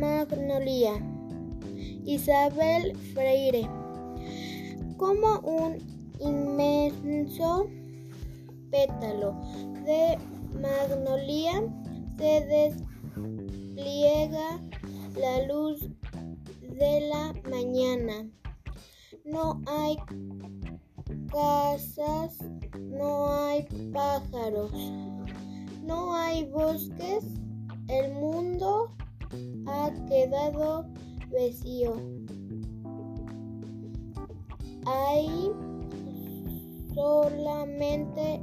Magnolia. Isabel Freire. Como un inmenso pétalo de magnolia se despliega la luz de la mañana. No hay casas, no hay pájaros, no hay bosques, el mundo ha quedado vacío. Hay solamente.